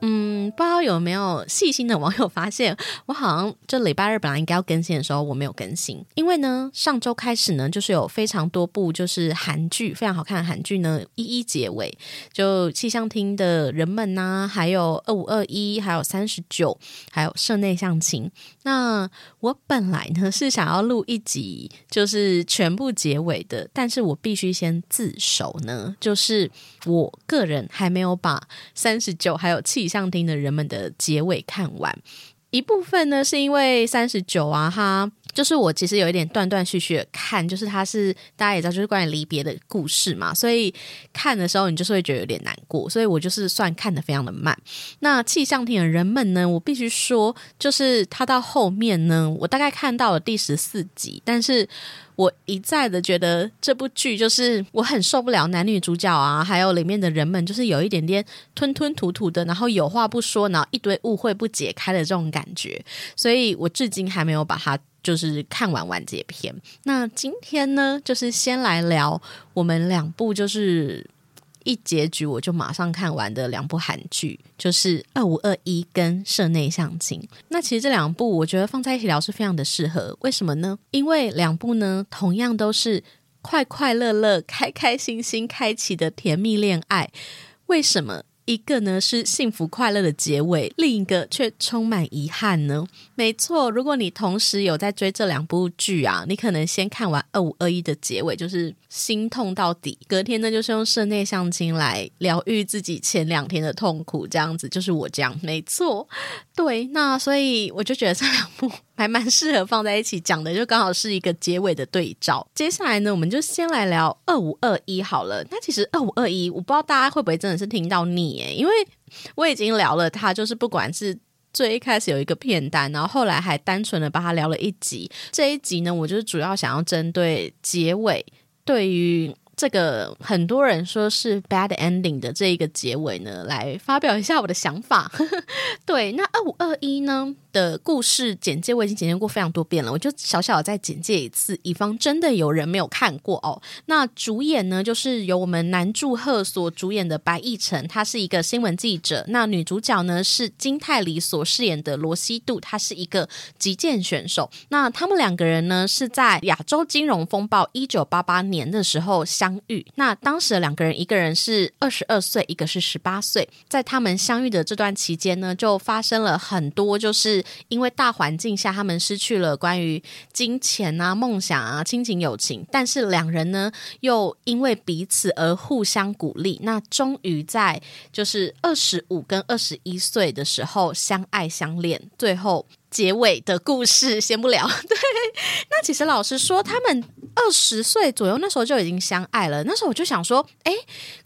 嗯，不知道有没有细心的网友发现，我好像就礼拜二本来应该要更新的时候，我没有更新，因为呢，上周开始呢，就是有非常多部就是韩剧，非常好看的韩剧呢，一一结尾，就气象厅的人们呐，还有二五二一，还有三十九，还有社内相亲。那我本来呢是想要录一集，就是全部结尾的，但是我必须先自首呢，就是我个人还没有把。三十九还有气象厅的人们的结尾看完一部分呢，是因为三十九啊，哈，就是我其实有一点断断续续的看，就是它是大家也知道，就是关于离别的故事嘛，所以看的时候你就是会觉得有点难过，所以我就是算看的非常的慢。那气象厅的人们呢，我必须说，就是他到后面呢，我大概看到了第十四集，但是。我一再的觉得这部剧就是我很受不了男女主角啊，还有里面的人们，就是有一点点吞吞吐吐的，然后有话不说，然后一堆误会不解开的这种感觉，所以我至今还没有把它就是看完完结篇。那今天呢，就是先来聊我们两部就是。一结局我就马上看完的两部韩剧，就是《二五二一》跟《社内相亲》。那其实这两部我觉得放在一起聊是非常的适合，为什么呢？因为两部呢同样都是快快乐乐、开开心心开启的甜蜜恋爱，为什么？一个呢是幸福快乐的结尾，另一个却充满遗憾呢。没错，如果你同时有在追这两部剧啊，你可能先看完二五二一的结尾，就是心痛到底，隔天呢就是用室内相亲来疗愈自己前两天的痛苦，这样子就是我这样。没错，对，那所以我就觉得这两部。还蛮适合放在一起讲的，就刚好是一个结尾的对照。接下来呢，我们就先来聊二五二一好了。那其实二五二一，我不知道大家会不会真的是听到腻诶，因为我已经聊了它，就是不管是最一开始有一个片单，然后后来还单纯的把它聊了一集。这一集呢，我就是主要想要针对结尾，对于。这个很多人说是 bad ending 的这一个结尾呢，来发表一下我的想法。对，那二五二一呢的故事简介我已经简介过非常多遍了，我就小小的再简介一次，以防真的有人没有看过哦。那主演呢，就是由我们南柱赫所主演的白亦辰，他是一个新闻记者。那女主角呢是金泰梨所饰演的罗西度，她是一个击剑选手。那他们两个人呢是在亚洲金融风暴一九八八年的时候相。相遇，那当时的两个人，一个人是二十二岁，一个是十八岁。在他们相遇的这段期间呢，就发生了很多，就是因为大环境下，他们失去了关于金钱啊、梦想啊、亲情、友情。但是两人呢，又因为彼此而互相鼓励，那终于在就是二十五跟二十一岁的时候相爱相恋，最后。结尾的故事先不聊，对。那其实老实说，他们二十岁左右那时候就已经相爱了。那时候我就想说，哎，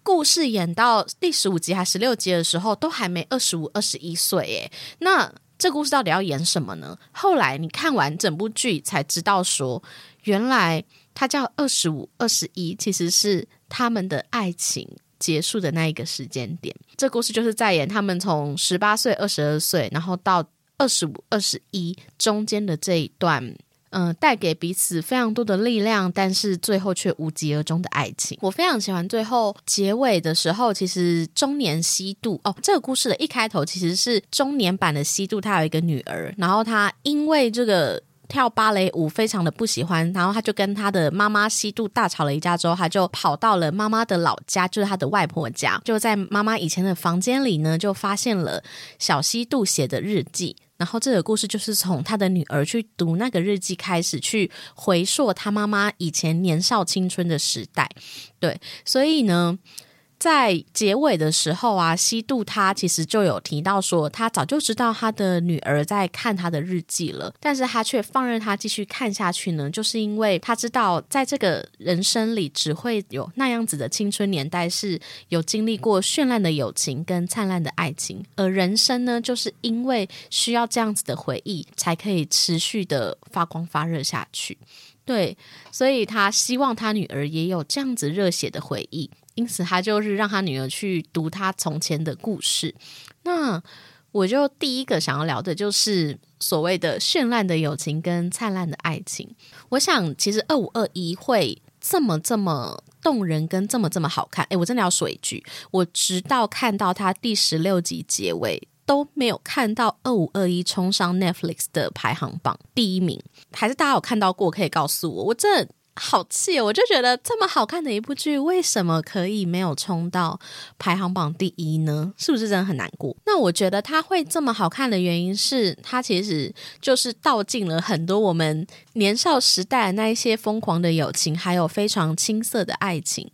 故事演到第十五集还十六集的时候，都还没二十五、二十一岁，哎，那这故事到底要演什么呢？后来你看完整部剧才知道，说原来他叫二十五、二十一，其实是他们的爱情结束的那一个时间点。这故事就是在演他们从十八岁、二十二岁，然后到。二十五、二十一中间的这一段，嗯，带给彼此非常多的力量，但是最后却无疾而终的爱情。我非常喜欢最后结尾的时候，其实中年西渡哦，这个故事的一开头其实是中年版的西渡，他有一个女儿，然后他因为这个。跳芭蕾舞非常的不喜欢，然后他就跟他的妈妈西渡大吵了一架之后，他就跑到了妈妈的老家，就是他的外婆家，就在妈妈以前的房间里呢，就发现了小西渡写的日记。然后这个故事就是从他的女儿去读那个日记开始，去回溯他妈妈以前年少青春的时代。对，所以呢。在结尾的时候啊，西渡他其实就有提到说，他早就知道他的女儿在看他的日记了，但是他却放任他继续看下去呢，就是因为他知道，在这个人生里，只会有那样子的青春年代是有经历过绚烂的友情跟灿烂的爱情，而人生呢，就是因为需要这样子的回忆，才可以持续的发光发热下去。对，所以他希望他女儿也有这样子热血的回忆。因此，他就是让他女儿去读他从前的故事。那我就第一个想要聊的就是所谓的绚烂的友情跟灿烂的爱情。我想，其实二五二一会这么这么动人，跟这么这么好看。诶，我真的要说一句，我直到看到它第十六集结尾。都没有看到二五二一冲上 Netflix 的排行榜第一名，还是大家有看到过？可以告诉我，我真的好气！我就觉得这么好看的一部剧，为什么可以没有冲到排行榜第一呢？是不是真的很难过？那我觉得它会这么好看的原因是，它其实就是道尽了很多我们年少时代的那一些疯狂的友情，还有非常青涩的爱情。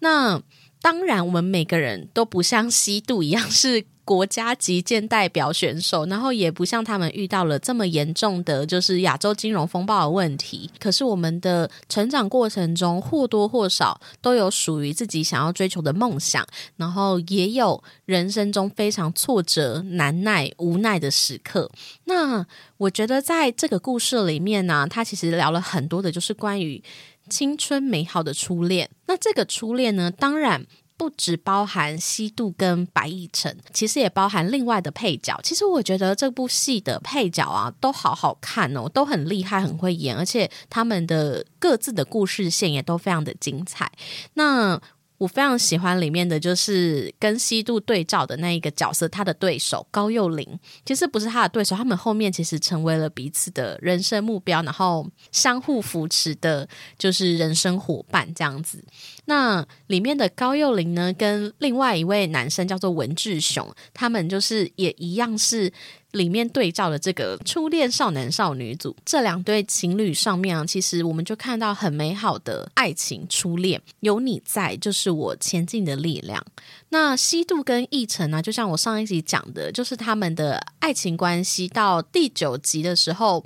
那当然，我们每个人都不像西渡一样是。国家级剑代表选手，然后也不像他们遇到了这么严重的，就是亚洲金融风暴的问题。可是我们的成长过程中，或多或少都有属于自己想要追求的梦想，然后也有人生中非常挫折、难耐、无奈的时刻。那我觉得在这个故事里面呢，他其实聊了很多的，就是关于青春美好的初恋。那这个初恋呢，当然。不只包含西渡跟白亦晨，其实也包含另外的配角。其实我觉得这部戏的配角啊，都好好看哦，都很厉害，很会演，而且他们的各自的故事线也都非常的精彩。那。我非常喜欢里面的就是跟西渡对照的那一个角色，他的对手高幼霖，其实不是他的对手，他们后面其实成为了彼此的人生目标，然后相互扶持的，就是人生伙伴这样子。那里面的高幼霖呢，跟另外一位男生叫做文志雄，他们就是也一样是。里面对照的这个初恋少男少女组这两对情侣上面啊，其实我们就看到很美好的爱情初恋，有你在就是我前进的力量。那西渡跟奕晨呢，就像我上一集讲的，就是他们的爱情关系到第九集的时候，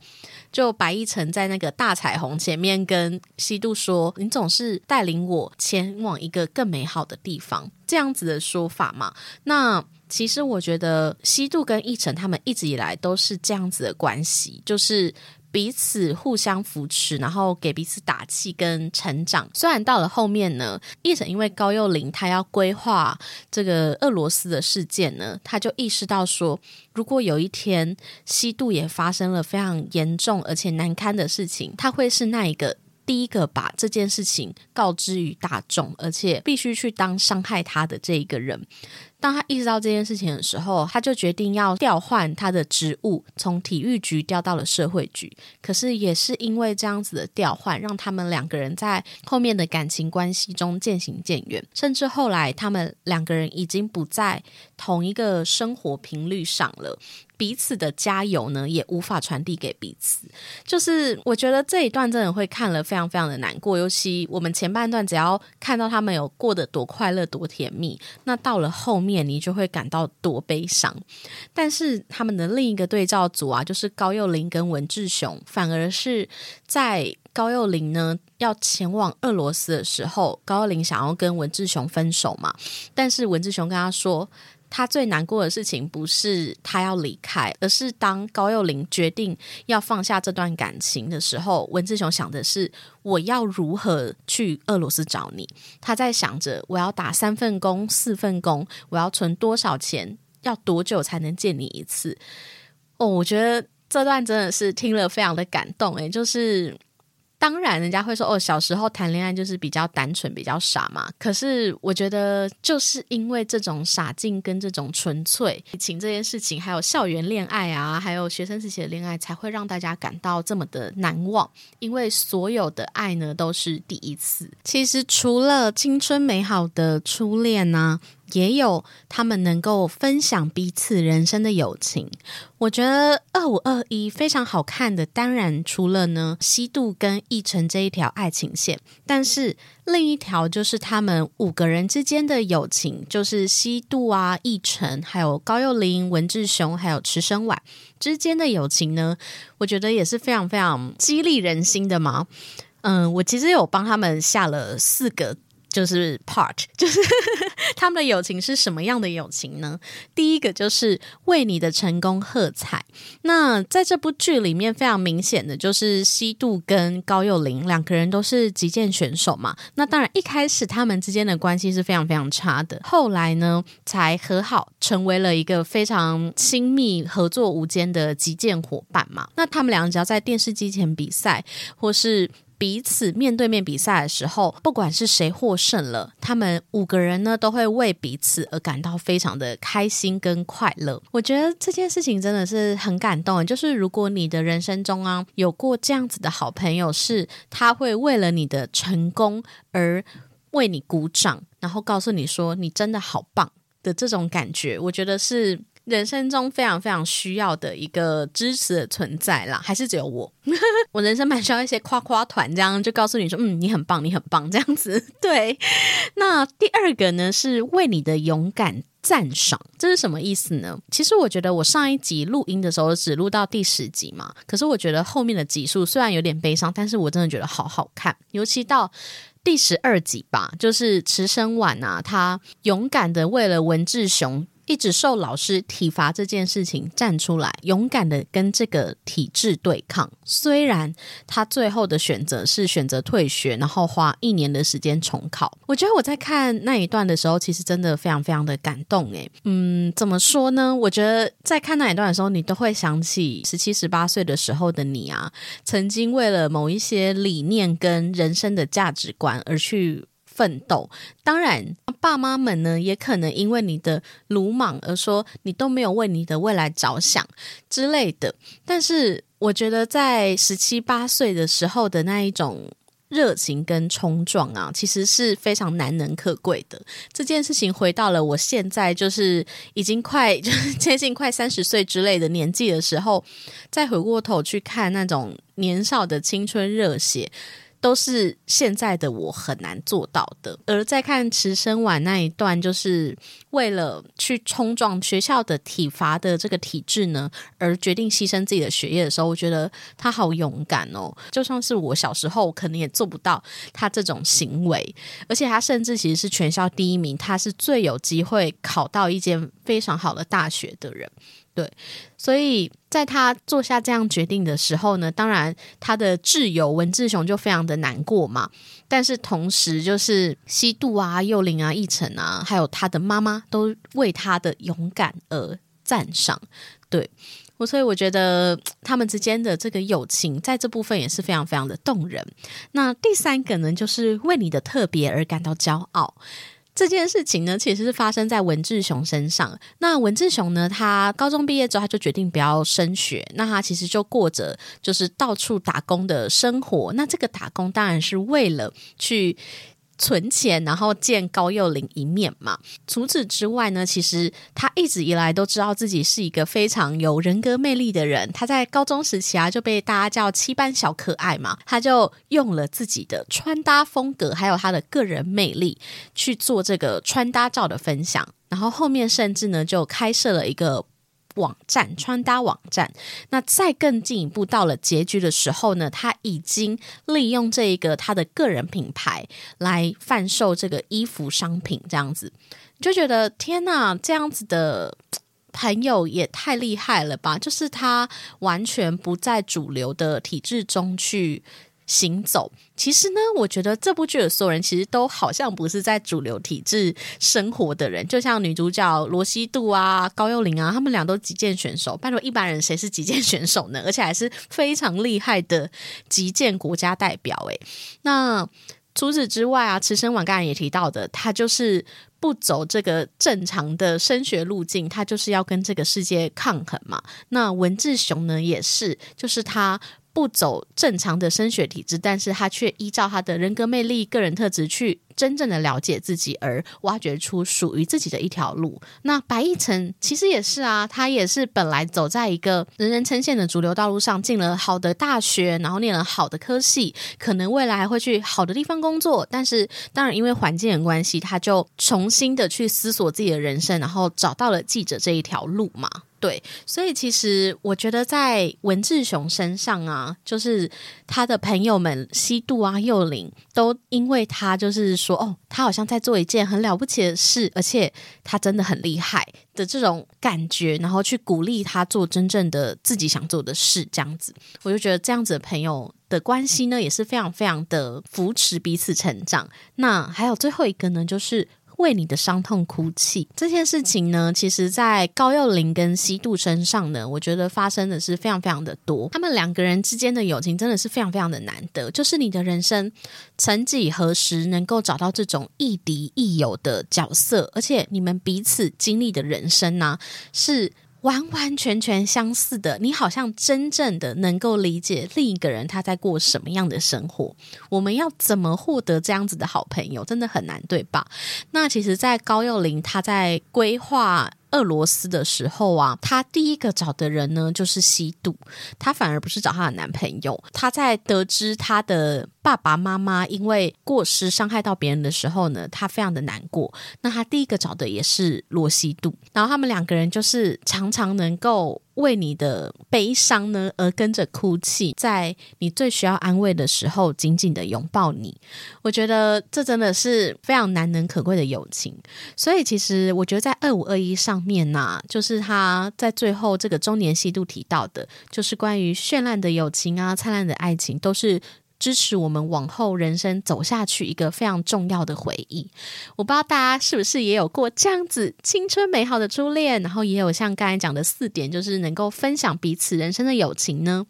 就白亦晨在那个大彩虹前面跟西渡说：“你总是带领我前往一个更美好的地方。”这样子的说法嘛，那。其实我觉得西渡跟奕晨他们一直以来都是这样子的关系，就是彼此互相扶持，然后给彼此打气跟成长。虽然到了后面呢，奕晨因为高幼霖他要规划这个俄罗斯的事件呢，他就意识到说，如果有一天西渡也发生了非常严重而且难堪的事情，他会是那一个第一个把这件事情告知于大众，而且必须去当伤害他的这一个人。当他意识到这件事情的时候，他就决定要调换他的职务，从体育局调到了社会局。可是也是因为这样子的调换，让他们两个人在后面的感情关系中渐行渐远，甚至后来他们两个人已经不在同一个生活频率上了。彼此的加油呢，也无法传递给彼此。就是我觉得这一段真的会看了非常非常的难过，尤其我们前半段只要看到他们有过得多快乐、多甜蜜，那到了后面你就会感到多悲伤。但是他们的另一个对照组啊，就是高幼霖跟文志雄，反而是在高幼霖呢要前往俄罗斯的时候，高幼霖想要跟文志雄分手嘛，但是文志雄跟他说。他最难过的事情不是他要离开，而是当高幼霖决定要放下这段感情的时候，文志雄想的是我要如何去俄罗斯找你。他在想着我要打三份工、四份工，我要存多少钱，要多久才能见你一次？哦，我觉得这段真的是听了非常的感动，诶，就是。当然，人家会说哦，小时候谈恋爱就是比较单纯、比较傻嘛。可是我觉得，就是因为这种傻劲跟这种纯粹情这件事情，还有校园恋爱啊，还有学生时期的恋爱，才会让大家感到这么的难忘。因为所有的爱呢，都是第一次。其实除了青春美好的初恋呢。也有他们能够分享彼此人生的友情。我觉得二五二一非常好看的，当然除了呢西渡跟奕晨这一条爱情线，但是另一条就是他们五个人之间的友情，就是西渡啊、奕晨，还有高幼霖、文志雄，还有池生晚之间的友情呢，我觉得也是非常非常激励人心的嘛。嗯，我其实有帮他们下了四个。就是 part，就是他们的友情是什么样的友情呢？第一个就是为你的成功喝彩。那在这部剧里面，非常明显的就是西渡跟高幼霖两个人都是击剑选手嘛。那当然一开始他们之间的关系是非常非常差的，后来呢才和好，成为了一个非常亲密、合作无间的击剑伙伴嘛。那他们两个只要在电视机前比赛，或是彼此面对面比赛的时候，不管是谁获胜了，他们五个人呢都会为彼此而感到非常的开心跟快乐。我觉得这件事情真的是很感动。就是如果你的人生中啊有过这样子的好朋友，是他会为了你的成功而为你鼓掌，然后告诉你说你真的好棒的这种感觉，我觉得是。人生中非常非常需要的一个支持的存在啦，还是只有我？我人生蛮需要一些夸夸团，这样就告诉你说，嗯，你很棒，你很棒，这样子。对。那第二个呢，是为你的勇敢赞赏，这是什么意思呢？其实我觉得我上一集录音的时候只录到第十集嘛，可是我觉得后面的集数虽然有点悲伤，但是我真的觉得好好看，尤其到第十二集吧，就是池生晚啊，他勇敢的为了文志雄。一直受老师体罚这件事情站出来，勇敢的跟这个体制对抗。虽然他最后的选择是选择退学，然后花一年的时间重考。我觉得我在看那一段的时候，其实真的非常非常的感动。诶，嗯，怎么说呢？我觉得在看那一段的时候，你都会想起十七、十八岁的时候的你啊，曾经为了某一些理念跟人生的价值观而去。奋斗，当然，爸妈们呢也可能因为你的鲁莽而说你都没有为你的未来着想之类的。但是，我觉得在十七八岁的时候的那一种热情跟冲撞啊，其实是非常难能可贵的。这件事情回到了我现在就是已经快 接近快三十岁之类的年纪的时候，再回过头去看那种年少的青春热血。都是现在的我很难做到的。而在看池生晚那一段，就是为了去冲撞学校的体罚的这个体制呢，而决定牺牲自己的学业的时候，我觉得他好勇敢哦！就像是我小时候，可能也做不到他这种行为。而且他甚至其实是全校第一名，他是最有机会考到一间非常好的大学的人。对，所以在他做下这样决定的时候呢，当然他的挚友文志雄就非常的难过嘛。但是同时，就是西渡啊、幼林啊、义成啊，还有他的妈妈，都为他的勇敢而赞赏。对我，所以我觉得他们之间的这个友情，在这部分也是非常非常的动人。那第三个呢，就是为你的特别而感到骄傲。这件事情呢，其实是发生在文志雄身上。那文志雄呢，他高中毕业之后，他就决定不要升学。那他其实就过着就是到处打工的生活。那这个打工当然是为了去。存钱，然后见高幼霖一面嘛。除此之外呢，其实他一直以来都知道自己是一个非常有人格魅力的人。他在高中时期啊，就被大家叫七班小可爱嘛。他就用了自己的穿搭风格，还有他的个人魅力去做这个穿搭照的分享。然后后面甚至呢，就开设了一个。网站穿搭网站，那再更进一步到了结局的时候呢，他已经利用这一个他的个人品牌来贩售这个衣服商品，这样子就觉得天哪，这样子的朋友也太厉害了吧！就是他完全不在主流的体制中去。行走，其实呢，我觉得这部剧的所有人其实都好像不是在主流体制生活的人，就像女主角罗西度啊、高幼霖啊，他们俩都击剑选手。拜托，一般人谁是击剑选手呢？而且还是非常厉害的击剑国家代表。诶，那除此之外啊，池生晚刚才也提到的，他就是不走这个正常的升学路径，他就是要跟这个世界抗衡嘛。那文志雄呢，也是，就是他。不走正常的升学体制，但是他却依照他的人格魅力、个人特质去真正的了解自己，而挖掘出属于自己的一条路。那白亦辰其实也是啊，他也是本来走在一个人人称羡的主流道路上，进了好的大学，然后念了好的科系，可能未来还会去好的地方工作。但是当然因为环境的关系，他就重新的去思索自己的人生，然后找到了记者这一条路嘛。对，所以其实我觉得在文志雄身上啊，就是他的朋友们西渡啊、幼林，都因为他就是说，哦，他好像在做一件很了不起的事，而且他真的很厉害的这种感觉，然后去鼓励他做真正的自己想做的事，这样子，我就觉得这样子的朋友的关系呢，也是非常非常的扶持彼此成长。那还有最后一个呢，就是。为你的伤痛哭泣这件事情呢，其实，在高幼霖跟西渡身上呢，我觉得发生的是非常非常的多。他们两个人之间的友情真的是非常非常的难得。就是你的人生，曾几何时能够找到这种亦敌亦友的角色，而且你们彼此经历的人生呢，是。完完全全相似的，你好像真正的能够理解另一个人他在过什么样的生活。我们要怎么获得这样子的好朋友，真的很难，对吧？那其实，在高幼霖他在规划。俄罗斯的时候啊，她第一个找的人呢就是西渡，她反而不是找她的男朋友。她在得知她的爸爸妈妈因为过失伤害到别人的时候呢，她非常的难过。那她第一个找的也是罗西渡，然后他们两个人就是常常能够。为你的悲伤呢而跟着哭泣，在你最需要安慰的时候，紧紧的拥抱你。我觉得这真的是非常难能可贵的友情。所以，其实我觉得在二五二一上面呢，就是他在最后这个中年西度提到的，就是关于绚烂的友情啊，灿烂的爱情，都是。支持我们往后人生走下去一个非常重要的回忆。我不知道大家是不是也有过这样子青春美好的初恋，然后也有像刚才讲的四点，就是能够分享彼此人生的友情呢？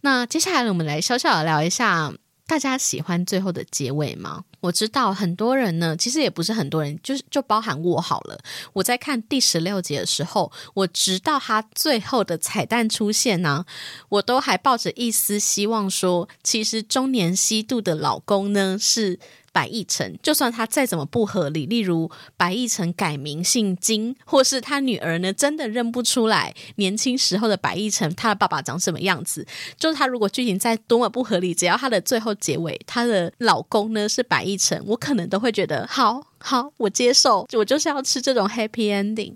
那接下来我们来小小的聊一下。大家喜欢最后的结尾吗？我知道很多人呢，其实也不是很多人，就是就包含我好了。我在看第十六集的时候，我直到他最后的彩蛋出现呢，我都还抱着一丝希望，说其实中年西渡的老公呢是。白亦辰，就算他再怎么不合理，例如白亦辰改名姓金，或是他女儿呢真的认不出来年轻时候的白亦辰，他的爸爸长什么样子，就是他如果剧情再多么不合理，只要他的最后结尾，他的老公呢是白亦辰，我可能都会觉得好好，我接受，我就是要吃这种 happy ending。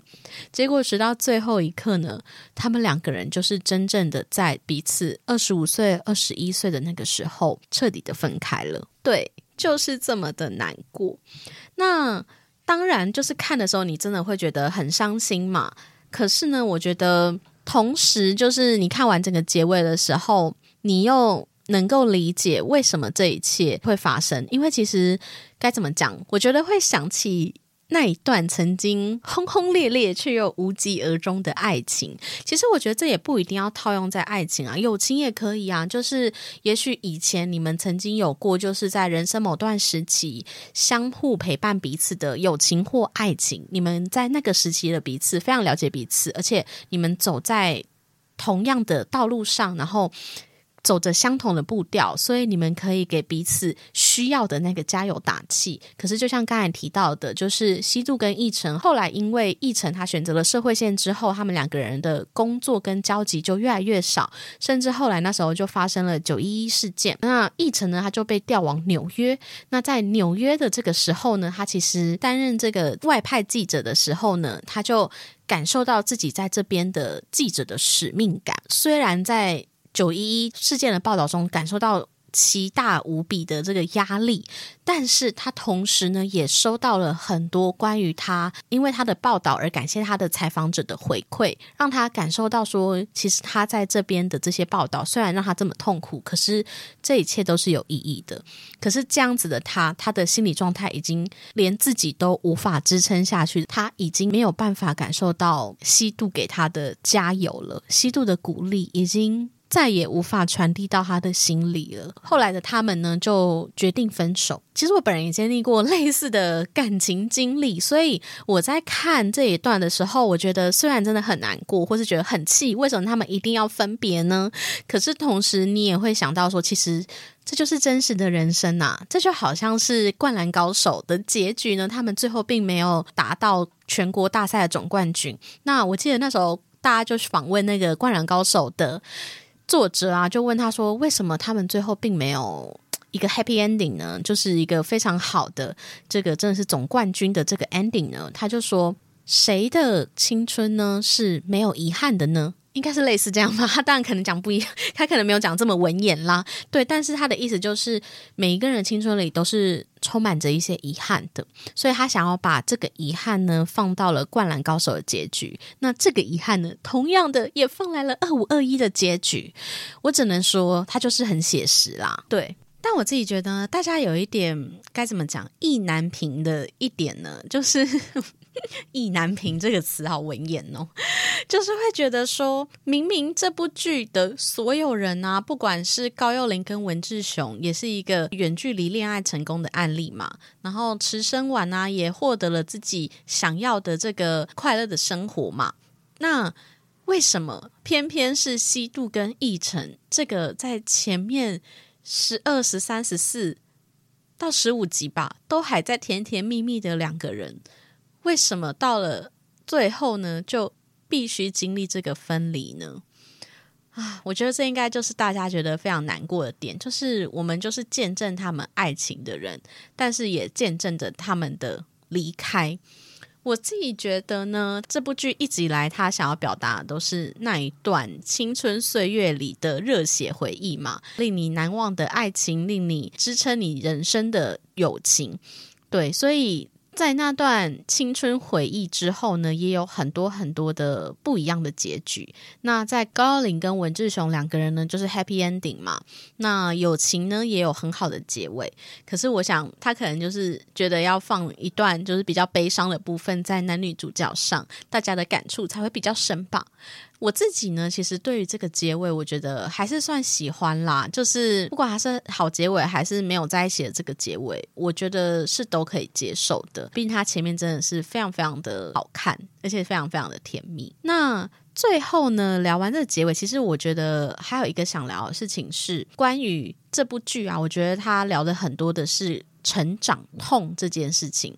结果直到最后一刻呢，他们两个人就是真正的在彼此二十五岁、二十一岁的那个时候彻底的分开了。对。就是这么的难过，那当然就是看的时候，你真的会觉得很伤心嘛。可是呢，我觉得同时就是你看完整个结尾的时候，你又能够理解为什么这一切会发生，因为其实该怎么讲，我觉得会想起。那一段曾经轰轰烈烈却又无疾而终的爱情，其实我觉得这也不一定要套用在爱情啊，友情也可以啊。就是也许以前你们曾经有过，就是在人生某段时期相互陪伴彼此的友情或爱情，你们在那个时期的彼此非常了解彼此，而且你们走在同样的道路上，然后。走着相同的步调，所以你们可以给彼此需要的那个加油打气。可是，就像刚才提到的，就是西渡跟奕晨后来因为奕晨他选择了社会线之后，他们两个人的工作跟交集就越来越少，甚至后来那时候就发生了九一一事件。那奕晨呢，他就被调往纽约。那在纽约的这个时候呢，他其实担任这个外派记者的时候呢，他就感受到自己在这边的记者的使命感。虽然在九一一事件的报道中，感受到奇大无比的这个压力，但是他同时呢，也收到了很多关于他因为他的报道而感谢他的采访者的回馈，让他感受到说，其实他在这边的这些报道虽然让他这么痛苦，可是这一切都是有意义的。可是这样子的他，他的心理状态已经连自己都无法支撑下去，他已经没有办法感受到西渡给他的加油了，西渡的鼓励已经。再也无法传递到他的心里了。后来的他们呢，就决定分手。其实我本人也经历过类似的感情经历，所以我在看这一段的时候，我觉得虽然真的很难过，或是觉得很气，为什么他们一定要分别呢？可是同时，你也会想到说，其实这就是真实的人生呐。这就好像是《灌篮高手》的结局呢，他们最后并没有达到全国大赛的总冠军。那我记得那时候大家就访问那个《灌篮高手》的。作者啊，就问他说：“为什么他们最后并没有 一个 happy ending 呢？就是一个非常好的这个真的是总冠军的这个 ending 呢？”他就说：“谁的青春呢是没有遗憾的呢？应该是类似这样吧。他当然可能讲不一样，他可能没有讲这么文言啦。对，但是他的意思就是每一个人的青春里都是充满着一些遗憾的，所以他想要把这个遗憾呢放到了《灌篮高手》的结局。那这个遗憾呢，同样的也放来了二五二一的结局。我只能说，他就是很写实啦。对。但我自己觉得，大家有一点该怎么讲意难平的一点呢，就是“ 意难平”这个词好文言哦，就是会觉得说，明明这部剧的所有人啊，不管是高幼霖跟文志雄，也是一个远距离恋爱成功的案例嘛，然后池生丸啊，也获得了自己想要的这个快乐的生活嘛，那为什么偏偏是西渡跟义成这个在前面？十二、十三、十四到十五集吧，都还在甜甜蜜蜜的两个人，为什么到了最后呢，就必须经历这个分离呢？啊，我觉得这应该就是大家觉得非常难过的点，就是我们就是见证他们爱情的人，但是也见证着他们的离开。我自己觉得呢，这部剧一直以来他想要表达的都是那一段青春岁月里的热血回忆嘛，令你难忘的爱情，令你支撑你人生的友情，对，所以。在那段青春回忆之后呢，也有很多很多的不一样的结局。那在高林跟文志雄两个人呢，就是 happy ending 嘛。那友情呢，也有很好的结尾。可是我想，他可能就是觉得要放一段就是比较悲伤的部分在男女主角上，大家的感触才会比较深吧。我自己呢，其实对于这个结尾，我觉得还是算喜欢啦。就是不管它是好结尾，还是没有在一起的这个结尾，我觉得是都可以接受的。毕竟它前面真的是非常非常的好看，而且非常非常的甜蜜。那最后呢，聊完这个结尾，其实我觉得还有一个想聊的事情是关于这部剧啊。我觉得他聊的很多的是成长痛这件事情。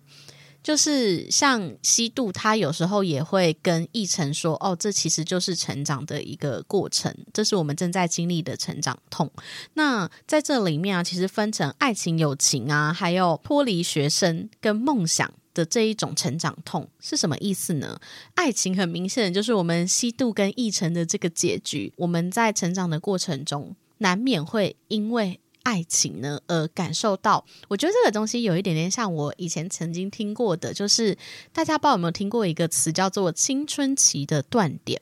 就是像西渡，他有时候也会跟奕晨说：“哦，这其实就是成长的一个过程，这是我们正在经历的成长痛。”那在这里面啊，其实分成爱情、友情啊，还有脱离学生跟梦想的这一种成长痛是什么意思呢？爱情很明显就是我们西渡跟奕晨的这个结局，我们在成长的过程中难免会因为。爱情呢，而感受到，我觉得这个东西有一点点像我以前曾经听过的，就是大家不知道有没有听过一个词叫做青春期的断点。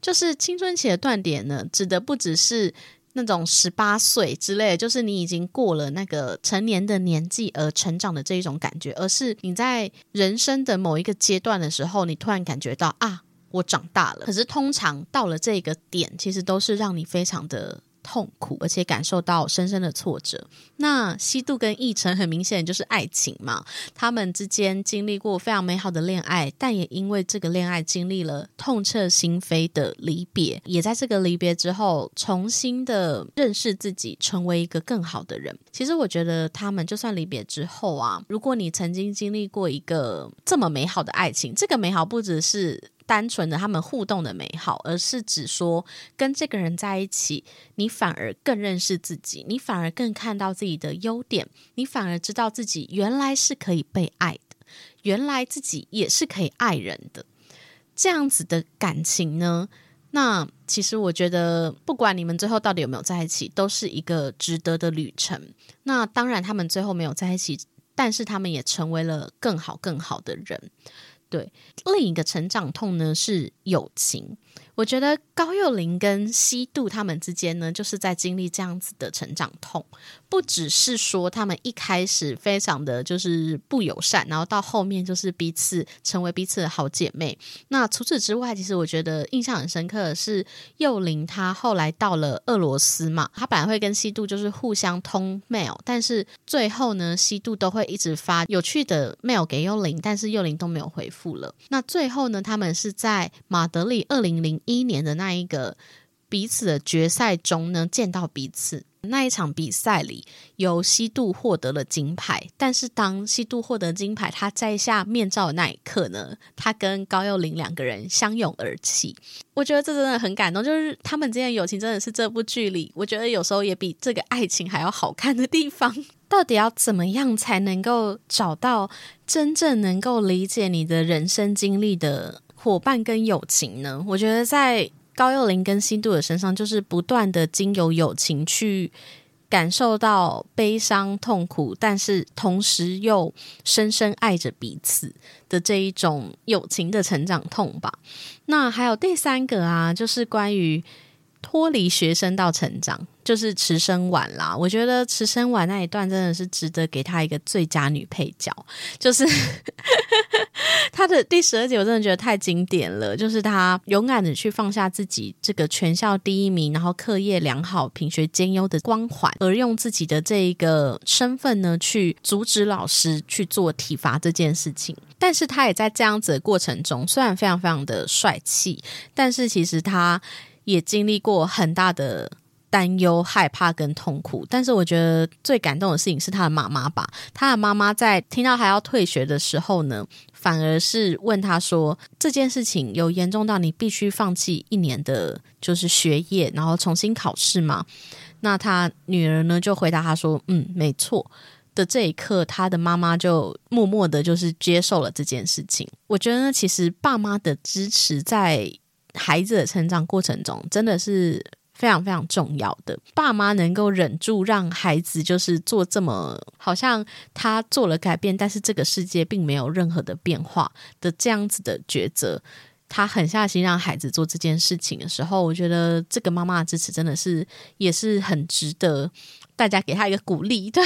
就是青春期的断点呢，指的不只是那种十八岁之类，就是你已经过了那个成年的年纪而成长的这一种感觉，而是你在人生的某一个阶段的时候，你突然感觉到啊，我长大了。可是通常到了这个点，其实都是让你非常的。痛苦，而且感受到深深的挫折。那西渡跟奕晨很明显就是爱情嘛，他们之间经历过非常美好的恋爱，但也因为这个恋爱经历了痛彻心扉的离别，也在这个离别之后重新的认识自己，成为一个更好的人。其实我觉得他们就算离别之后啊，如果你曾经经历过一个这么美好的爱情，这个美好不只是。单纯的他们互动的美好，而是指说跟这个人在一起，你反而更认识自己，你反而更看到自己的优点，你反而知道自己原来是可以被爱的，原来自己也是可以爱人的。这样子的感情呢，那其实我觉得，不管你们最后到底有没有在一起，都是一个值得的旅程。那当然，他们最后没有在一起，但是他们也成为了更好更好的人。对，另一个成长痛呢是友情。我觉得高幼霖跟西渡他们之间呢，就是在经历这样子的成长痛。不只是说他们一开始非常的就是不友善，然后到后面就是彼此成为彼此的好姐妹。那除此之外，其实我觉得印象很深刻的是幼霖，她后来到了俄罗斯嘛，她本来会跟西渡就是互相通 mail，但是最后呢，西渡都会一直发有趣的 mail 给幼霖，但是幼霖都没有回复了。那最后呢，他们是在马德里二零零一年的那一个彼此的决赛中呢见到彼此。那一场比赛里，由西渡获得了金牌。但是当西渡获得金牌，他摘下面罩的那一刻呢，他跟高幼霖两个人相拥而泣。我觉得这真的很感动，就是他们之间的友情真的是这部剧里，我觉得有时候也比这个爱情还要好看的地方。到底要怎么样才能够找到真正能够理解你的人生经历的伙伴跟友情呢？我觉得在高幼霖跟新度的身上，就是不断的经由友情去。感受到悲伤、痛苦，但是同时又深深爱着彼此的这一种友情的成长痛吧。那还有第三个啊，就是关于。脱离学生到成长，就是池生晚啦。我觉得池生晚那一段真的是值得给他一个最佳女配角。就是 他的第十二集，我真的觉得太经典了。就是他勇敢的去放下自己这个全校第一名，然后课业良好、品学兼优的光环，而用自己的这一个身份呢，去阻止老师去做体罚这件事情。但是他也在这样子的过程中，虽然非常非常的帅气，但是其实他。也经历过很大的担忧、害怕跟痛苦，但是我觉得最感动的事情是他的妈妈吧。他的妈妈在听到他要退学的时候呢，反而是问他说：“这件事情有严重到你必须放弃一年的，就是学业，然后重新考试吗？”那他女儿呢就回答他说：“嗯，没错。”的这一刻，他的妈妈就默默的，就是接受了这件事情。我觉得其实爸妈的支持在。孩子的成长过程中，真的是非常非常重要的。爸妈能够忍住让孩子就是做这么好像他做了改变，但是这个世界并没有任何的变化的这样子的抉择，他狠下心让孩子做这件事情的时候，我觉得这个妈妈的支持真的是也是很值得。大家给他一个鼓励，对，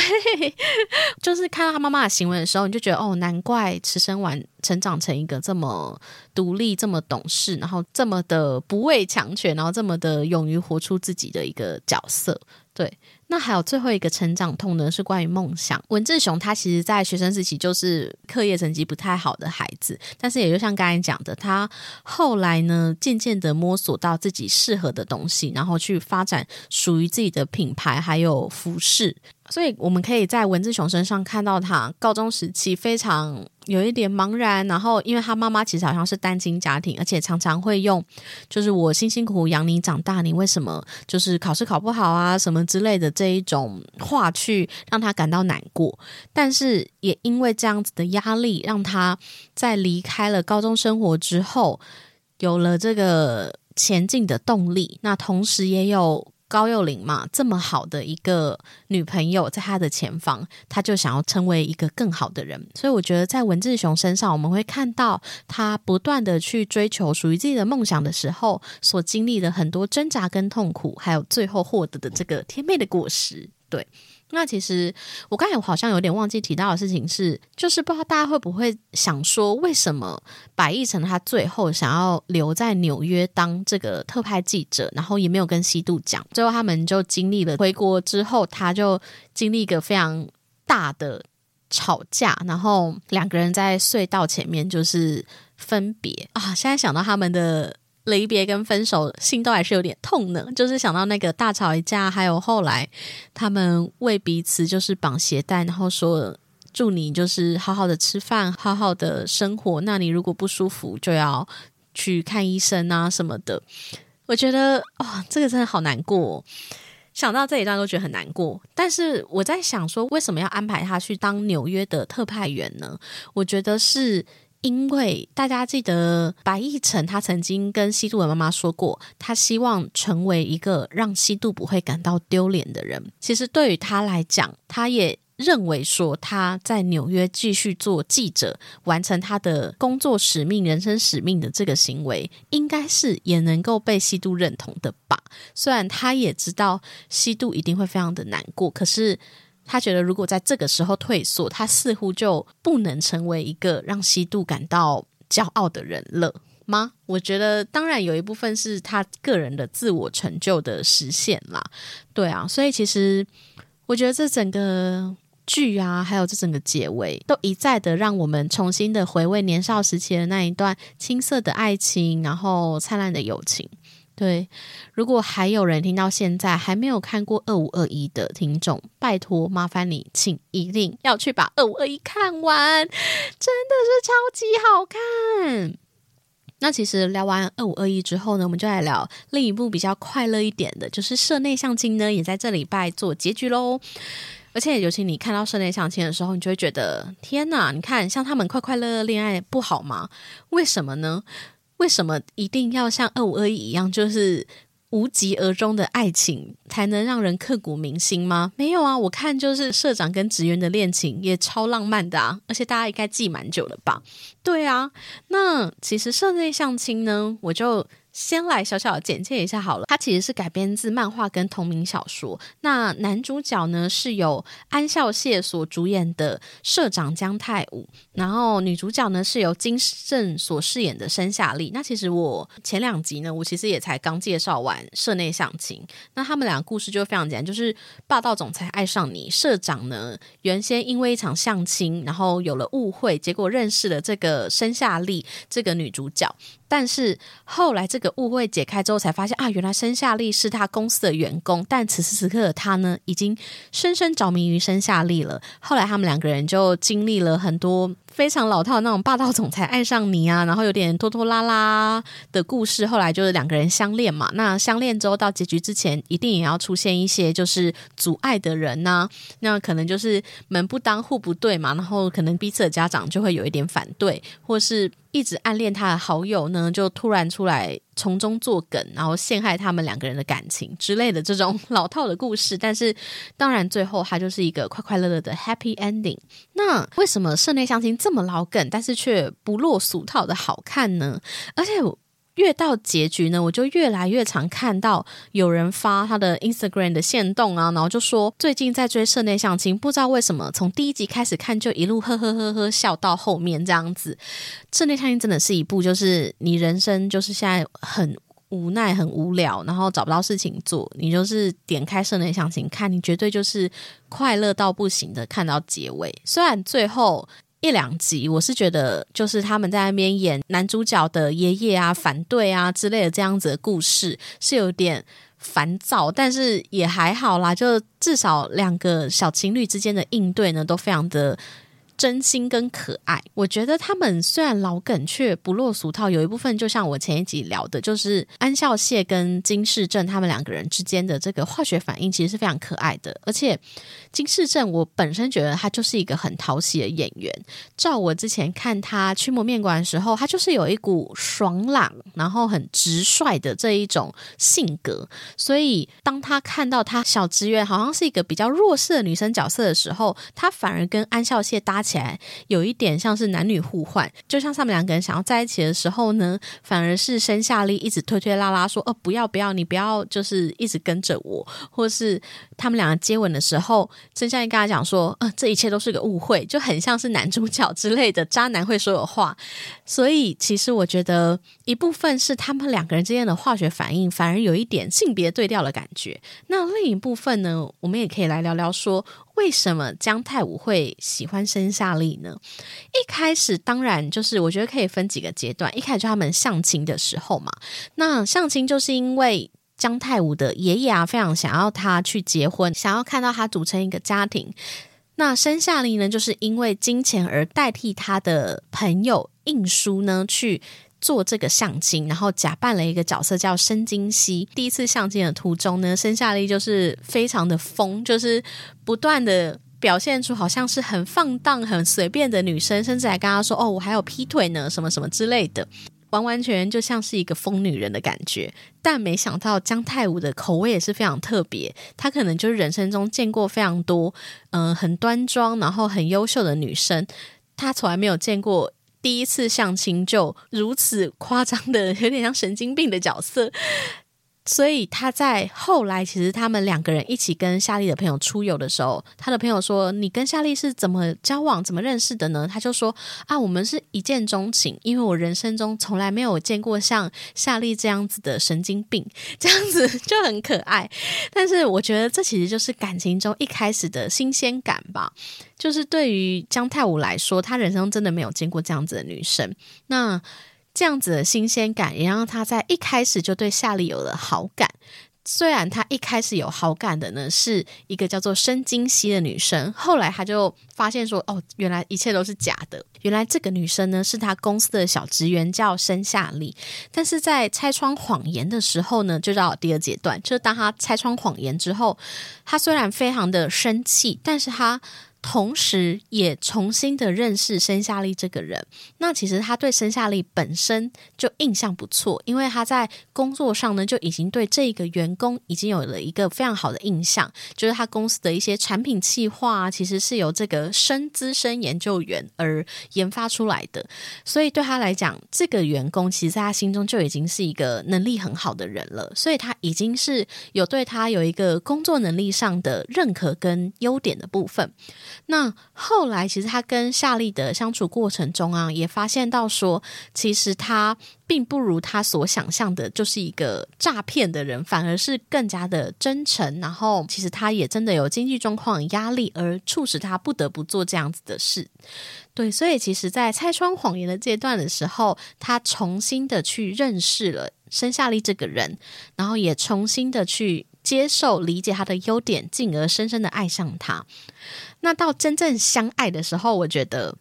就是看到他妈妈的行为的时候，你就觉得哦，难怪池生丸成长成一个这么独立、这么懂事，然后这么的不畏强权，然后这么的勇于活出自己的一个角色，对。那还有最后一个成长痛呢，是关于梦想。文志雄他其实，在学生时期就是课业成绩不太好的孩子，但是也就像刚才讲的，他后来呢，渐渐的摸索到自己适合的东西，然后去发展属于自己的品牌，还有服饰。所以我们可以在文志雄身上看到他高中时期非常有一点茫然，然后因为他妈妈其实好像是单亲家庭，而且常常会用就是我辛辛苦苦养你长大，你为什么就是考试考不好啊什么之类的这一种话去让他感到难过。但是也因为这样子的压力，让他在离开了高中生活之后，有了这个前进的动力。那同时也有。高幼霖嘛，这么好的一个女朋友，在他的前方，他就想要成为一个更好的人。所以我觉得，在文志雄身上，我们会看到他不断的去追求属于自己的梦想的时候，所经历的很多挣扎跟痛苦，还有最后获得的这个甜美的果实。对。那其实我刚才好像有点忘记提到的事情是，就是不知道大家会不会想说，为什么白亦辰他最后想要留在纽约当这个特派记者，然后也没有跟西渡讲，最后他们就经历了回国之后，他就经历一个非常大的吵架，然后两个人在隧道前面就是分别啊，现在想到他们的。离别跟分手，心都还是有点痛呢。就是想到那个大吵一架，还有后来他们为彼此就是绑鞋带，然后说祝你就是好好的吃饭，好好的生活。那你如果不舒服，就要去看医生啊什么的。我觉得哇，这个真的好难过。想到这一段都觉得很难过。但是我在想说，为什么要安排他去当纽约的特派员呢？我觉得是。因为大家记得白亦辰，他曾经跟西渡的妈妈说过，他希望成为一个让西渡不会感到丢脸的人。其实对于他来讲，他也认为说他在纽约继续做记者，完成他的工作使命、人生使命的这个行为，应该是也能够被西渡认同的吧。虽然他也知道西渡一定会非常的难过，可是。他觉得，如果在这个时候退缩，他似乎就不能成为一个让西渡感到骄傲的人了吗？我觉得，当然有一部分是他个人的自我成就的实现啦。对啊，所以其实我觉得这整个剧啊，还有这整个结尾，都一再的让我们重新的回味年少时期的那一段青涩的爱情，然后灿烂的友情。对，如果还有人听到现在还没有看过二五二一的听众，拜托麻烦你，请一定要去把二五二一看完，真的是超级好看。那其实聊完二五二一之后呢，我们就来聊另一部比较快乐一点的，就是社内相亲呢，也在这礼拜做结局喽。而且尤其你看到室内相亲的时候，你就会觉得天哪！你看像他们快快乐乐恋爱不好吗？为什么呢？为什么一定要像二五二一一样，就是无疾而终的爱情才能让人刻骨铭心吗？没有啊！我看就是社长跟职员的恋情也超浪漫的啊，而且大家应该记蛮久了吧？对啊，那其实社内相亲呢，我就。先来小小的简介一下好了，它其实是改编自漫画跟同名小说。那男主角呢是由安孝燮所主演的社长姜太武，然后女主角呢是由金正所饰演的申夏丽。那其实我前两集呢，我其实也才刚介绍完社内相亲。那他们两个故事就非常简单，就是霸道总裁爱上你，社长呢原先因为一场相亲，然后有了误会，结果认识了这个申夏丽这个女主角。但是后来这个误会解开之后，才发现啊，原来申夏利是他公司的员工。但此时此刻的他呢，已经深深着迷于申夏利了。后来他们两个人就经历了很多。非常老套那种霸道总裁爱上你啊，然后有点拖拖拉拉的故事，后来就是两个人相恋嘛。那相恋之后到结局之前，一定也要出现一些就是阻碍的人呐。那可能就是门不当户不对嘛，然后可能彼此的家长就会有一点反对，或是一直暗恋他的好友呢，就突然出来。从中作梗，然后陷害他们两个人的感情之类的这种老套的故事，但是当然最后他就是一个快快乐乐的 happy ending。那为什么室内相亲这么老梗，但是却不落俗套的好看呢？而且。越到结局呢，我就越来越常看到有人发他的 Instagram 的线动啊，然后就说最近在追社内相亲，不知道为什么从第一集开始看就一路呵呵呵呵笑到后面这样子。社内相亲真的是一部，就是你人生就是现在很无奈、很无聊，然后找不到事情做，你就是点开社内相亲看，你绝对就是快乐到不行的看到结尾。虽然最后。一两集，我是觉得就是他们在那边演男主角的爷爷啊、反对啊之类的这样子的故事，是有点烦躁，但是也还好啦，就至少两个小情侣之间的应对呢，都非常的。真心跟可爱，我觉得他们虽然老梗却不落俗套。有一部分就像我前一集聊的，就是安孝燮跟金世正他们两个人之间的这个化学反应，其实是非常可爱的。而且金世正，我本身觉得他就是一个很讨喜的演员。照我之前看他驱魔面馆的时候，他就是有一股爽朗，然后很直率的这一种性格。所以当他看到他小职员好像是一个比较弱势的女生角色的时候，他反而跟安孝燮搭起。来有一点像是男女互换，就像他们两个人想要在一起的时候呢，反而是申夏利一直推推拉拉说：“哦，不要不要，你不要就是一直跟着我。”或是他们两个接吻的时候，申夏利跟他讲说：“呃，这一切都是个误会。”就很像是男主角之类的渣男会说的话。所以其实我觉得一部分是他们两个人之间的化学反应，反而有一点性别对调的感觉。那另一部分呢，我们也可以来聊聊说。为什么姜太武会喜欢申夏利呢？一开始当然就是我觉得可以分几个阶段。一开始就他们相亲的时候嘛，那相亲就是因为姜太武的爷爷啊非常想要他去结婚，想要看到他组成一个家庭。那申夏利呢，就是因为金钱而代替他的朋友印书呢去。做这个相亲，然后假扮了一个角色叫申金熙。第一次相亲的途中呢，申夏利就是非常的疯，就是不断的表现出好像是很放荡、很随便的女生，甚至还跟他说：“哦，我还有劈腿呢，什么什么之类的，完完全全就像是一个疯女人的感觉。”但没想到姜太武的口味也是非常特别，他可能就是人生中见过非常多嗯很端庄然后很优秀的女生，他从来没有见过。第一次相亲就如此夸张的，有点像神经病的角色。所以他在后来，其实他们两个人一起跟夏丽的朋友出游的时候，他的朋友说：“你跟夏丽是怎么交往、怎么认识的呢？”他就说：“啊，我们是一见钟情，因为我人生中从来没有见过像夏丽这样子的神经病，这样子 就很可爱。但是我觉得这其实就是感情中一开始的新鲜感吧。就是对于姜太武来说，他人生真的没有见过这样子的女生。那。这样子的新鲜感，也让他在一开始就对夏利有了好感。虽然他一开始有好感的呢，是一个叫做申金熙的女生，后来他就发现说，哦，原来一切都是假的。原来这个女生呢，是他公司的小职员，叫申夏丽。但是在拆穿谎言的时候呢，就到第二阶段，就是当他拆穿谎言之后，他虽然非常的生气，但是他。同时，也重新的认识申夏利这个人。那其实他对申夏利本身就印象不错，因为他在工作上呢就已经对这个员工已经有了一个非常好的印象，就是他公司的一些产品计划其实是由这个深资深研究员而研发出来的。所以对他来讲，这个员工其实在他心中就已经是一个能力很好的人了。所以他已经是有对他有一个工作能力上的认可跟优点的部分。那后来，其实他跟夏利的相处过程中啊，也发现到说，其实他并不如他所想象的，就是一个诈骗的人，反而是更加的真诚。然后，其实他也真的有经济状况压力，而促使他不得不做这样子的事。对，所以其实，在拆穿谎言的阶段的时候，他重新的去认识了申夏利这个人，然后也重新的去。接受、理解他的优点，进而深深的爱上他。那到真正相爱的时候，我觉得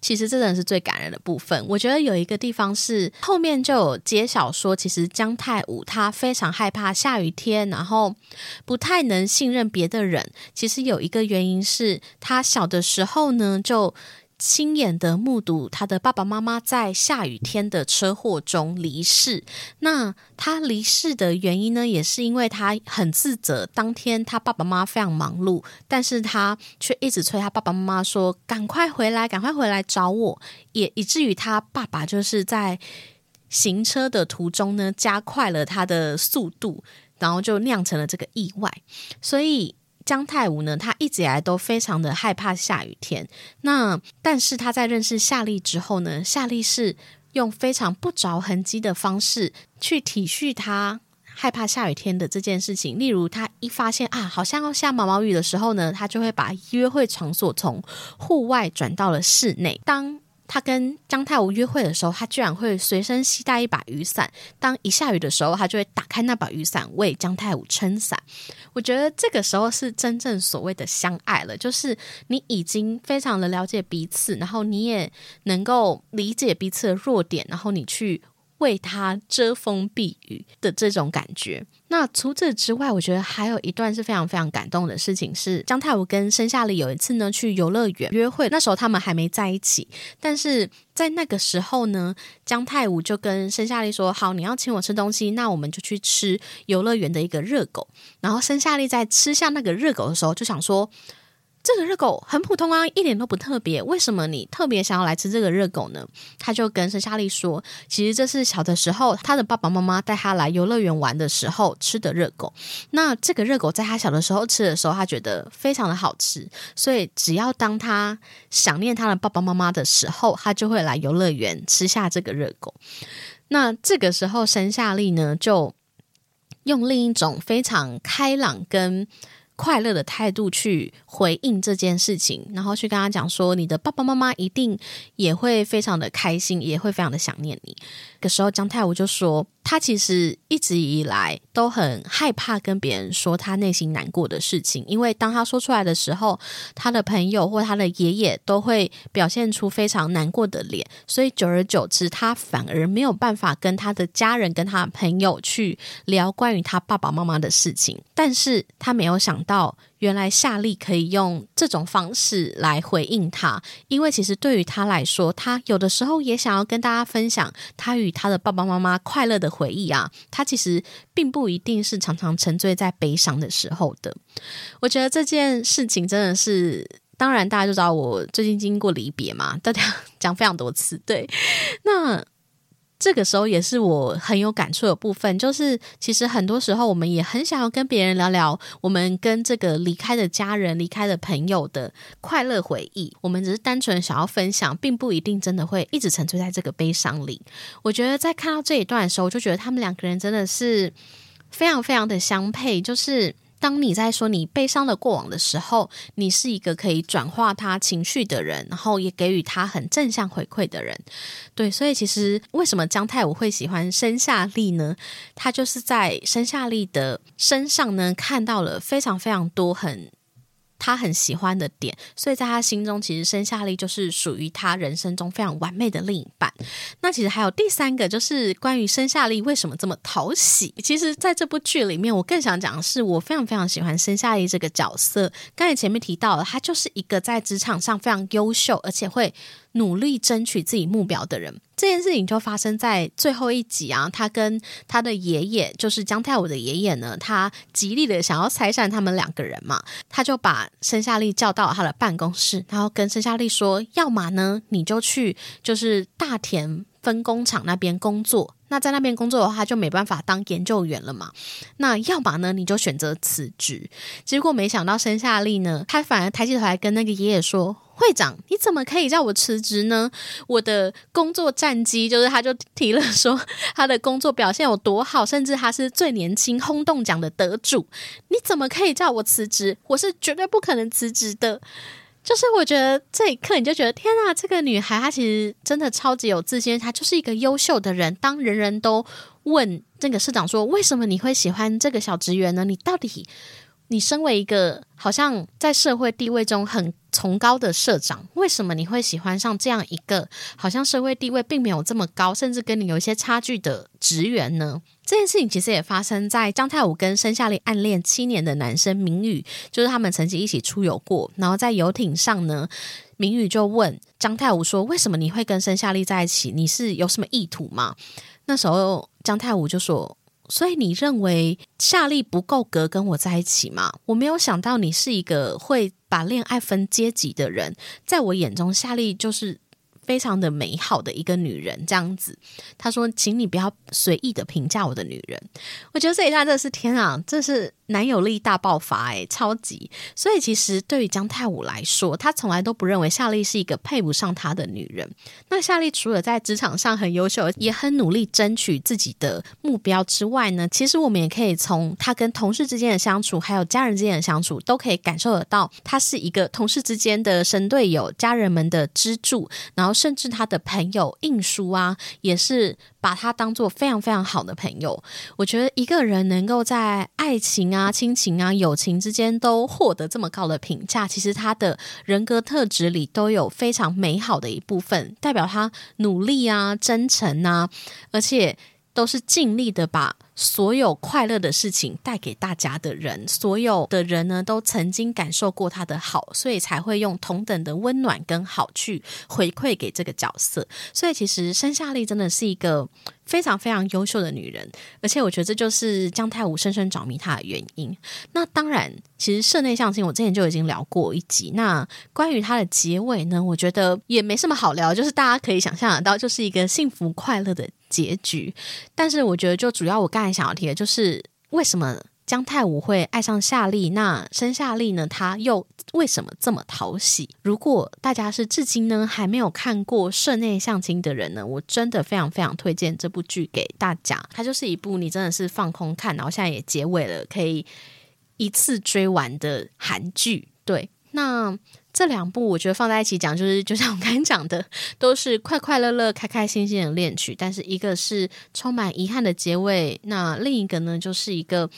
其实这真的是最感人的部分。我觉得有一个地方是后面就有揭晓说，其实姜太武他非常害怕下雨天，然后不太能信任别的人。其实有一个原因是他小的时候呢就。亲眼的目睹他的爸爸妈妈在下雨天的车祸中离世。那他离世的原因呢，也是因为他很自责。当天他爸爸妈妈非常忙碌，但是他却一直催他爸爸妈妈说：“赶快回来，赶快回来找我。”也以至于他爸爸就是在行车的途中呢，加快了他的速度，然后就酿成了这个意外。所以。姜太武呢，他一直以来都非常的害怕下雨天。那但是他在认识夏丽之后呢，夏丽是用非常不着痕迹的方式去体恤他害怕下雨天的这件事情。例如，他一发现啊，好像要下毛毛雨的时候呢，他就会把约会场所从户外转到了室内。当他跟姜太武约会的时候，他居然会随身携带一把雨伞。当一下雨的时候，他就会打开那把雨伞为姜太武撑伞。我觉得这个时候是真正所谓的相爱了，就是你已经非常的了解彼此，然后你也能够理解彼此的弱点，然后你去。为他遮风避雨的这种感觉。那除此之外，我觉得还有一段是非常非常感动的事情，是姜太武跟申夏丽有一次呢去游乐园约会。那时候他们还没在一起，但是在那个时候呢，姜太武就跟申夏丽说：“好，你要请我吃东西，那我们就去吃游乐园的一个热狗。”然后申夏丽在吃下那个热狗的时候，就想说。这个热狗很普通啊，一点都不特别。为什么你特别想要来吃这个热狗呢？他就跟申夏丽说，其实这是小的时候他的爸爸妈妈带他来游乐园玩的时候吃的热狗。那这个热狗在他小的时候吃的时候，他觉得非常的好吃，所以只要当他想念他的爸爸妈妈的时候，他就会来游乐园吃下这个热狗。那这个时候，申夏丽呢，就用另一种非常开朗跟。快乐的态度去回应这件事情，然后去跟他讲说，你的爸爸妈妈一定也会非常的开心，也会非常的想念你。个时候，姜太武就说。他其实一直以来都很害怕跟别人说他内心难过的事情，因为当他说出来的时候，他的朋友或他的爷爷都会表现出非常难过的脸，所以久而久之，他反而没有办法跟他的家人、跟他朋友去聊关于他爸爸妈妈的事情。但是他没有想到。原来夏利可以用这种方式来回应他，因为其实对于他来说，他有的时候也想要跟大家分享他与他的爸爸妈妈快乐的回忆啊。他其实并不一定是常常沉醉在悲伤的时候的。我觉得这件事情真的是，当然大家就知道我最近经过离别嘛，大家讲非常多次。对，那。这个时候也是我很有感触的部分，就是其实很多时候我们也很想要跟别人聊聊我们跟这个离开的家人、离开的朋友的快乐回忆。我们只是单纯想要分享，并不一定真的会一直沉醉在这个悲伤里。我觉得在看到这一段的时候，我就觉得他们两个人真的是非常非常的相配，就是当你在说你悲伤的过往的时候，你是一个可以转化他情绪的人，然后也给予他很正向回馈的人。对，所以其实为什么姜太武会喜欢申夏利呢？他就是在申夏利的身上呢，看到了非常非常多很。他很喜欢的点，所以在他心中，其实申夏丽就是属于他人生中非常完美的另一半。那其实还有第三个，就是关于申夏丽为什么这么讨喜。其实，在这部剧里面，我更想讲的是，我非常非常喜欢申夏丽这个角色。刚才前面提到了，她就是一个在职场上非常优秀，而且会。努力争取自己目标的人，这件事情就发生在最后一集啊。他跟他的爷爷，就是姜太武的爷爷呢，他极力的想要拆散他们两个人嘛。他就把申夏丽叫到他的办公室，然后跟申夏丽说：“要么呢，你就去就是大田分工厂那边工作。那在那边工作的话，就没办法当研究员了嘛。那要么呢，你就选择辞职。结果没想到申夏丽呢，他反而抬起头来跟那个爷爷说。”会长，你怎么可以叫我辞职呢？我的工作战绩就是，他就提了说 他的工作表现有多好，甚至他是最年轻轰动奖的得主。你怎么可以叫我辞职？我是绝对不可能辞职的。就是我觉得这一刻你就觉得天啊，这个女孩她其实真的超级有自信，她就是一个优秀的人。当人人都问这个市长说为什么你会喜欢这个小职员呢？你到底？你身为一个好像在社会地位中很崇高的社长，为什么你会喜欢上这样一个好像社会地位并没有这么高，甚至跟你有一些差距的职员呢？这件事情其实也发生在张太武跟申夏丽暗恋七年的男生明宇，就是他们曾经一起出游过，然后在游艇上呢，明宇就问张太武说：“为什么你会跟申夏丽在一起？你是有什么意图吗？”那时候张太武就说。所以你认为夏丽不够格跟我在一起吗？我没有想到你是一个会把恋爱分阶级的人，在我眼中，夏丽就是。非常的美好的一个女人，这样子。他说：“请你不要随意的评价我的女人。”我觉得这一下真的是天啊，这是男友力大爆发哎，超级。所以其实对于姜太武来说，他从来都不认为夏丽是一个配不上他的女人。那夏丽除了在职场上很优秀，也很努力争取自己的目标之外呢，其实我们也可以从他跟同事之间的相处，还有家人之间的相处，都可以感受得到，他是一个同事之间的神队友，家人们的支柱，然后。甚至他的朋友印书啊，也是把他当做非常非常好的朋友。我觉得一个人能够在爱情啊、亲情啊、友情之间都获得这么高的评价，其实他的人格特质里都有非常美好的一部分，代表他努力啊、真诚啊，而且都是尽力的把。所有快乐的事情带给大家的人，所有的人呢，都曾经感受过他的好，所以才会用同等的温暖跟好去回馈给这个角色。所以，其实申夏丽真的是一个非常非常优秀的女人，而且我觉得这就是姜太武深深着迷她的原因。那当然，其实社内相亲我之前就已经聊过一集。那关于它的结尾呢，我觉得也没什么好聊，就是大家可以想象得到，就是一个幸福快乐的。结局，但是我觉得，就主要我刚才想要提的就是，为什么姜太武会爱上夏丽？那申夏丽呢？他又为什么这么讨喜？如果大家是至今呢还没有看过《室内相亲》的人呢，我真的非常非常推荐这部剧给大家。它就是一部你真的是放空看，然后现在也结尾了，可以一次追完的韩剧。对，那。这两部我觉得放在一起讲，就是 就像我刚才讲的，都是快快乐乐、开开心心的恋曲。但是一个是充满遗憾的结尾，那另一个呢，就是一个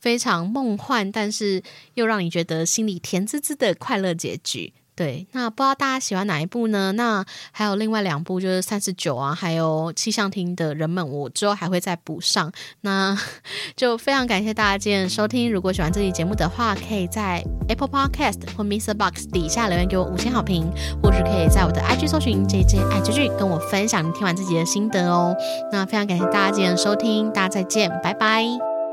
非常梦幻，但是又让你觉得心里甜滋滋的快乐结局。对，那不知道大家喜欢哪一部呢？那还有另外两部，就是三十九啊，还有气象厅的人们，我之后还会再补上。那 就非常感谢大家今天收听。如果喜欢这期节目的话，可以在 Apple Podcast 或 Mr. Box 底下留言给我五星好评，或是可以在我的 IG 搜寻 JJ 爱追剧，跟我分享你听完自己的心得哦。那非常感谢大家今天收听，大家再见，拜拜。